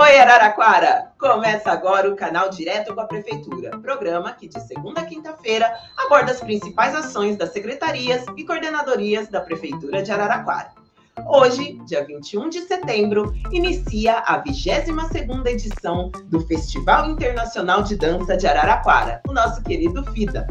Oi, Araraquara! Começa agora o canal Direto com a Prefeitura, programa que de segunda a quinta-feira aborda as principais ações das secretarias e coordenadorias da Prefeitura de Araraquara. Hoje, dia 21 de setembro, inicia a 22ª edição do Festival Internacional de Dança de Araraquara, o nosso querido FIDA.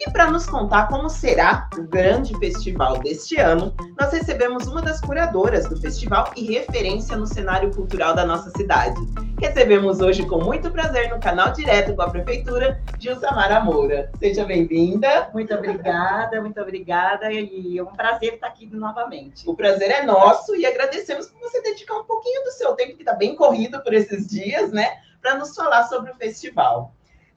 E para nos contar como será o grande festival deste ano, nós recebemos uma das curadoras do festival e referência no cenário cultural da nossa cidade. Recebemos hoje com muito prazer no canal direto com a Prefeitura, Gilsamara Moura. Seja bem-vinda. Muito obrigada, muito obrigada. E é um prazer estar aqui novamente. O prazer é nosso e agradecemos por você dedicar um pouquinho do seu tempo, que está bem corrido por esses dias, né? Para nos falar sobre o festival.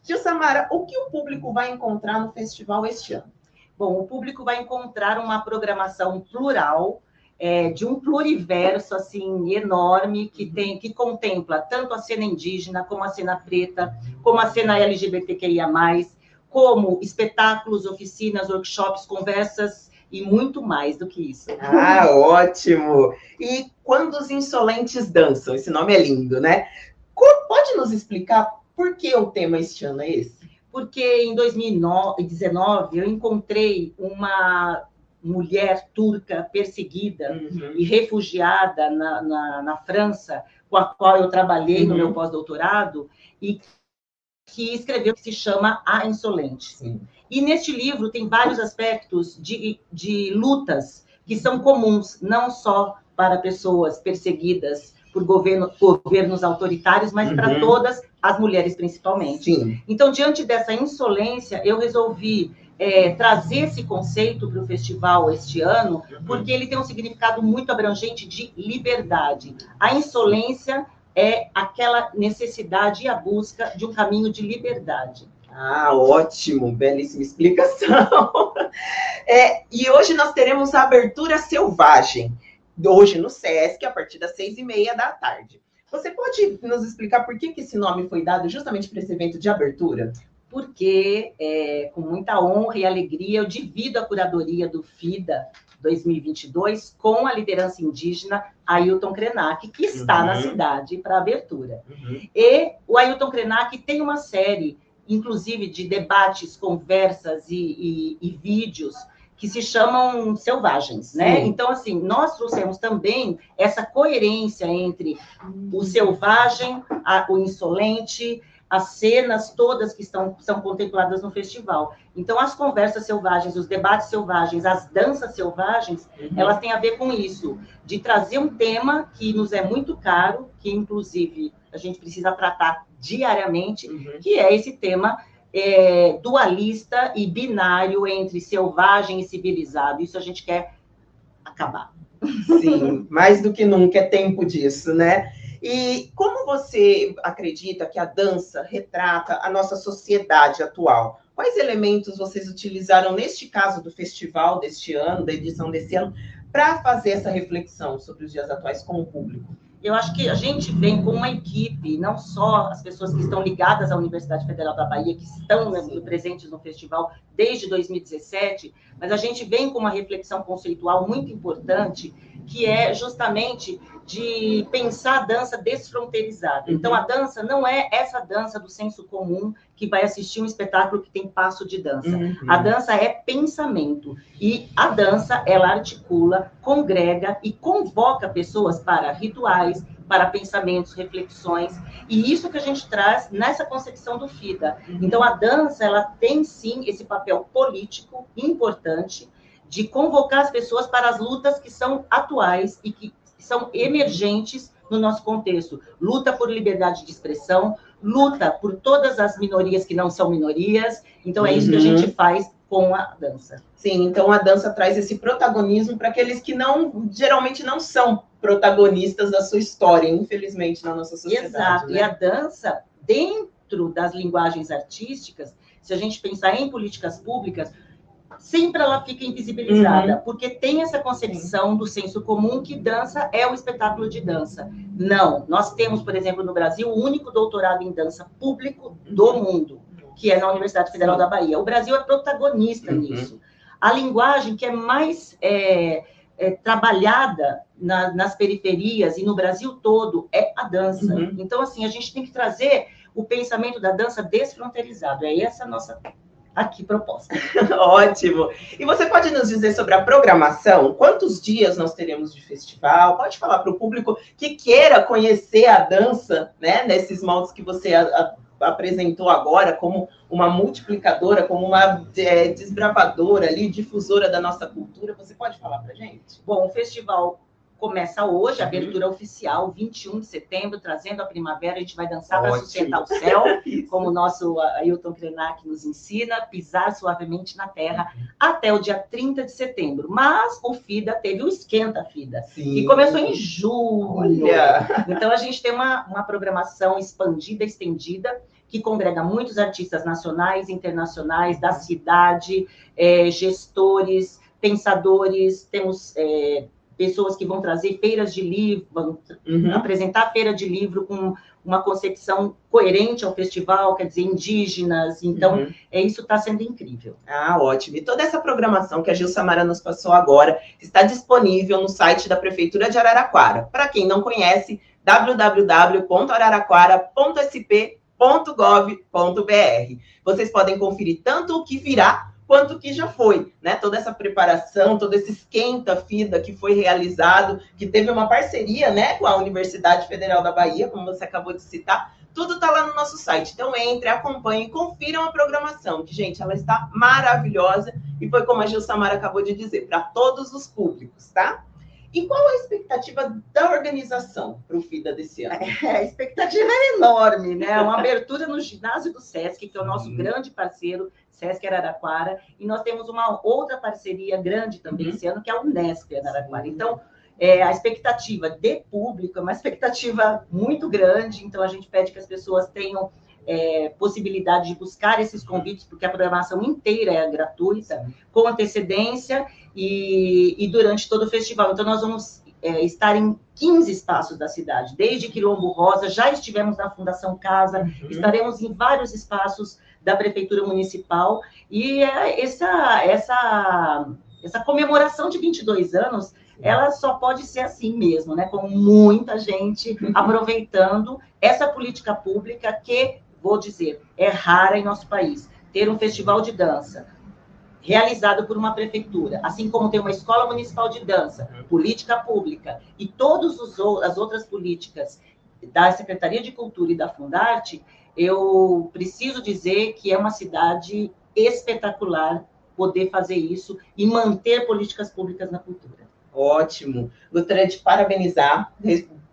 Tio Samara, o que o público vai encontrar no festival este ano? Bom, o público vai encontrar uma programação plural, é, de um pluriverso assim enorme que tem que contempla tanto a cena indígena como a cena preta, como a cena LGBTQIA+, como espetáculos, oficinas, workshops, conversas e muito mais do que isso. Ah, ótimo! E quando os insolentes dançam, esse nome é lindo, né? Pode nos explicar por que o tema este ano é esse? Porque em 2019 eu encontrei uma mulher turca perseguida uhum. e refugiada na, na, na, França, com a qual eu trabalhei uhum. no meu pós-doutorado, e que escreveu que se chama A Insolente. Sim. E neste livro tem vários aspectos de, de lutas que são comuns, não só para pessoas perseguidas por governo, governos autoritários, mas uhum. para todas as mulheres principalmente. Sim. Então, diante dessa insolência, eu resolvi é, trazer esse conceito para o festival este ano, porque ele tem um significado muito abrangente de liberdade. A insolência é aquela necessidade e a busca de um caminho de liberdade. Ah, ótimo, belíssima explicação. É, e hoje nós teremos a abertura selvagem, hoje no SESC, a partir das seis e meia da tarde. Você pode nos explicar por que, que esse nome foi dado justamente para esse evento de abertura? Porque, é, com muita honra e alegria, eu divido a curadoria do FIDA 2022 com a liderança indígena Ailton Krenak, que está uhum. na cidade para abertura. Uhum. E o Ailton Krenak tem uma série, inclusive, de debates, conversas e, e, e vídeos que se chamam selvagens, né? Sim. Então, assim, nós trouxemos também essa coerência entre o selvagem, a, o insolente, as cenas todas que estão, são contempladas no festival. Então, as conversas selvagens, os debates selvagens, as danças selvagens, uhum. elas têm a ver com isso, de trazer um tema que nos é muito caro, que inclusive a gente precisa tratar diariamente, uhum. que é esse tema é, dualista e binário entre selvagem e civilizado. Isso a gente quer acabar. Sim, mais do que nunca é tempo disso, né? E como você acredita que a dança retrata a nossa sociedade atual? Quais elementos vocês utilizaram neste caso do festival deste ano, da edição desse ano, para fazer essa reflexão sobre os dias atuais com o público? Eu acho que a gente vem com uma equipe, não só as pessoas que estão ligadas à Universidade Federal da Bahia, que estão né, presentes no festival desde 2017, mas a gente vem com uma reflexão conceitual muito importante, que é justamente de pensar a dança desfronteirizada. Então, a dança não é essa dança do senso comum que vai assistir um espetáculo que tem passo de dança. Uhum. A dança é pensamento. E a dança, ela articula, congrega e convoca pessoas para rituais, para pensamentos, reflexões, e isso que a gente traz nessa concepção do FIDA. Uhum. Então, a dança, ela tem sim esse papel político importante de convocar as pessoas para as lutas que são atuais e que são emergentes no nosso contexto. Luta por liberdade de expressão, luta por todas as minorias que não são minorias. Então, é isso que a gente uhum. faz com a dança. Sim, então a dança traz esse protagonismo para aqueles que não geralmente não são protagonistas da sua história, infelizmente, na nossa sociedade. Exato. Né? E a dança, dentro das linguagens artísticas, se a gente pensar em políticas públicas, sempre ela fica invisibilizada, uhum. porque tem essa concepção do senso comum que dança é o espetáculo de dança. Não, nós temos, por exemplo, no Brasil, o único doutorado em dança público do uhum. mundo, que é na Universidade Federal Sim. da Bahia. O Brasil é protagonista uhum. nisso. A linguagem que é mais é, é, trabalhada na, nas periferias e no Brasil todo é a dança. Uhum. Então, assim, a gente tem que trazer o pensamento da dança desfronteirizado. É essa a nossa aqui proposta. Ótimo. E você pode nos dizer sobre a programação? Quantos dias nós teremos de festival? Pode falar para o público que queira conhecer a dança, né? Nesses moldes que você a, a, apresentou agora como uma multiplicadora, como uma é, desbravadora ali, difusora da nossa cultura. Você pode falar para gente? Bom, o festival começa hoje, a uhum. abertura oficial, 21 de setembro, trazendo a primavera. A gente vai dançar para sustentar o céu, como o nosso Ailton Krenak nos ensina, pisar suavemente na terra até o dia 30 de setembro. Mas o FIDA teve o Esquenta FIDA, Sim. que começou em julho. Olha. Então a gente tem uma, uma programação expandida, estendida, que congrega muitos artistas nacionais, internacionais, da cidade, é, gestores, pensadores, temos. É, pessoas que vão trazer feiras de livro, vão uhum. apresentar feira de livro com uma concepção coerente ao festival, quer dizer, indígenas. Então, uhum. é isso está sendo incrível. Ah, ótimo. E toda essa programação que a Gil Samara nos passou agora está disponível no site da Prefeitura de Araraquara. Para quem não conhece, www.araraquara.sp.gov.br. Vocês podem conferir tanto o que virá quanto que já foi, né? Toda essa preparação, todo esse esquenta FIDA que foi realizado, que teve uma parceria, né, com a Universidade Federal da Bahia, como você acabou de citar, tudo está lá no nosso site. Então entre, acompanhem, confiram a programação, que gente, ela está maravilhosa e foi como a Gil Samara acabou de dizer, para todos os públicos, tá? E qual a expectativa da organização para o FIDA desse ano? É, a expectativa é enorme, né? Uma abertura no ginásio do SESC, que é o nosso grande parceiro, Sesc Araraquara, e nós temos uma outra parceria grande também uhum. esse ano, que é a Unesp Araraquara. Então, é, a expectativa de público é uma expectativa muito grande, então a gente pede que as pessoas tenham é, possibilidade de buscar esses convites, porque a programação inteira é gratuita, com antecedência e, e durante todo o festival. Então, nós vamos é, estar em 15 espaços da cidade, desde Quilombo Rosa, já estivemos na Fundação Casa, uhum. estaremos em vários espaços da Prefeitura Municipal, e é essa, essa, essa comemoração de 22 anos, ela só pode ser assim mesmo, né? Com muita gente aproveitando essa política pública que, vou dizer, é rara em nosso país. Ter um festival de dança realizado por uma prefeitura, assim como tem uma escola municipal de dança, uhum. política pública e todas as outras políticas da Secretaria de Cultura e da Fundarte, eu preciso dizer que é uma cidade espetacular poder fazer isso e manter políticas públicas na cultura. Ótimo. Gostaria de parabenizar,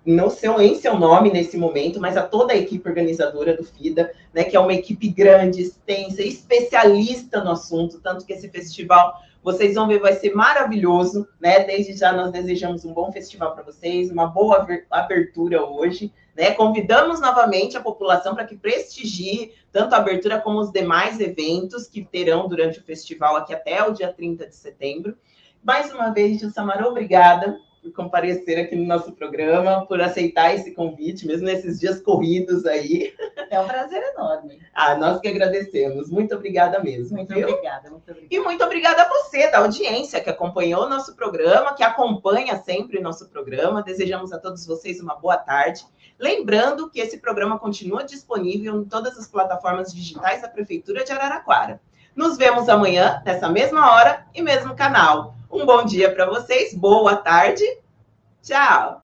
não seu, em seu nome nesse momento, mas a toda a equipe organizadora do FIDA, né, que é uma equipe grande, extensa, especialista no assunto, tanto que esse festival, vocês vão ver, vai ser maravilhoso, né? Desde já nós desejamos um bom festival para vocês, uma boa abertura hoje. Né? Convidamos novamente a população para que prestigie tanto a abertura como os demais eventos que terão durante o festival aqui até o dia 30 de setembro. Mais uma vez, Gilsamara, obrigada comparecer aqui no nosso programa, por aceitar esse convite, mesmo nesses dias corridos aí. É um prazer enorme. Ah, nós que agradecemos. Muito obrigada mesmo. Muito viu? obrigada, muito obrigada. E muito obrigada a você, da audiência, que acompanhou o nosso programa, que acompanha sempre o nosso programa. Desejamos a todos vocês uma boa tarde. Lembrando que esse programa continua disponível em todas as plataformas digitais da Prefeitura de Araraquara. Nos vemos amanhã, nessa mesma hora e mesmo canal. Um bom dia para vocês, boa tarde, tchau!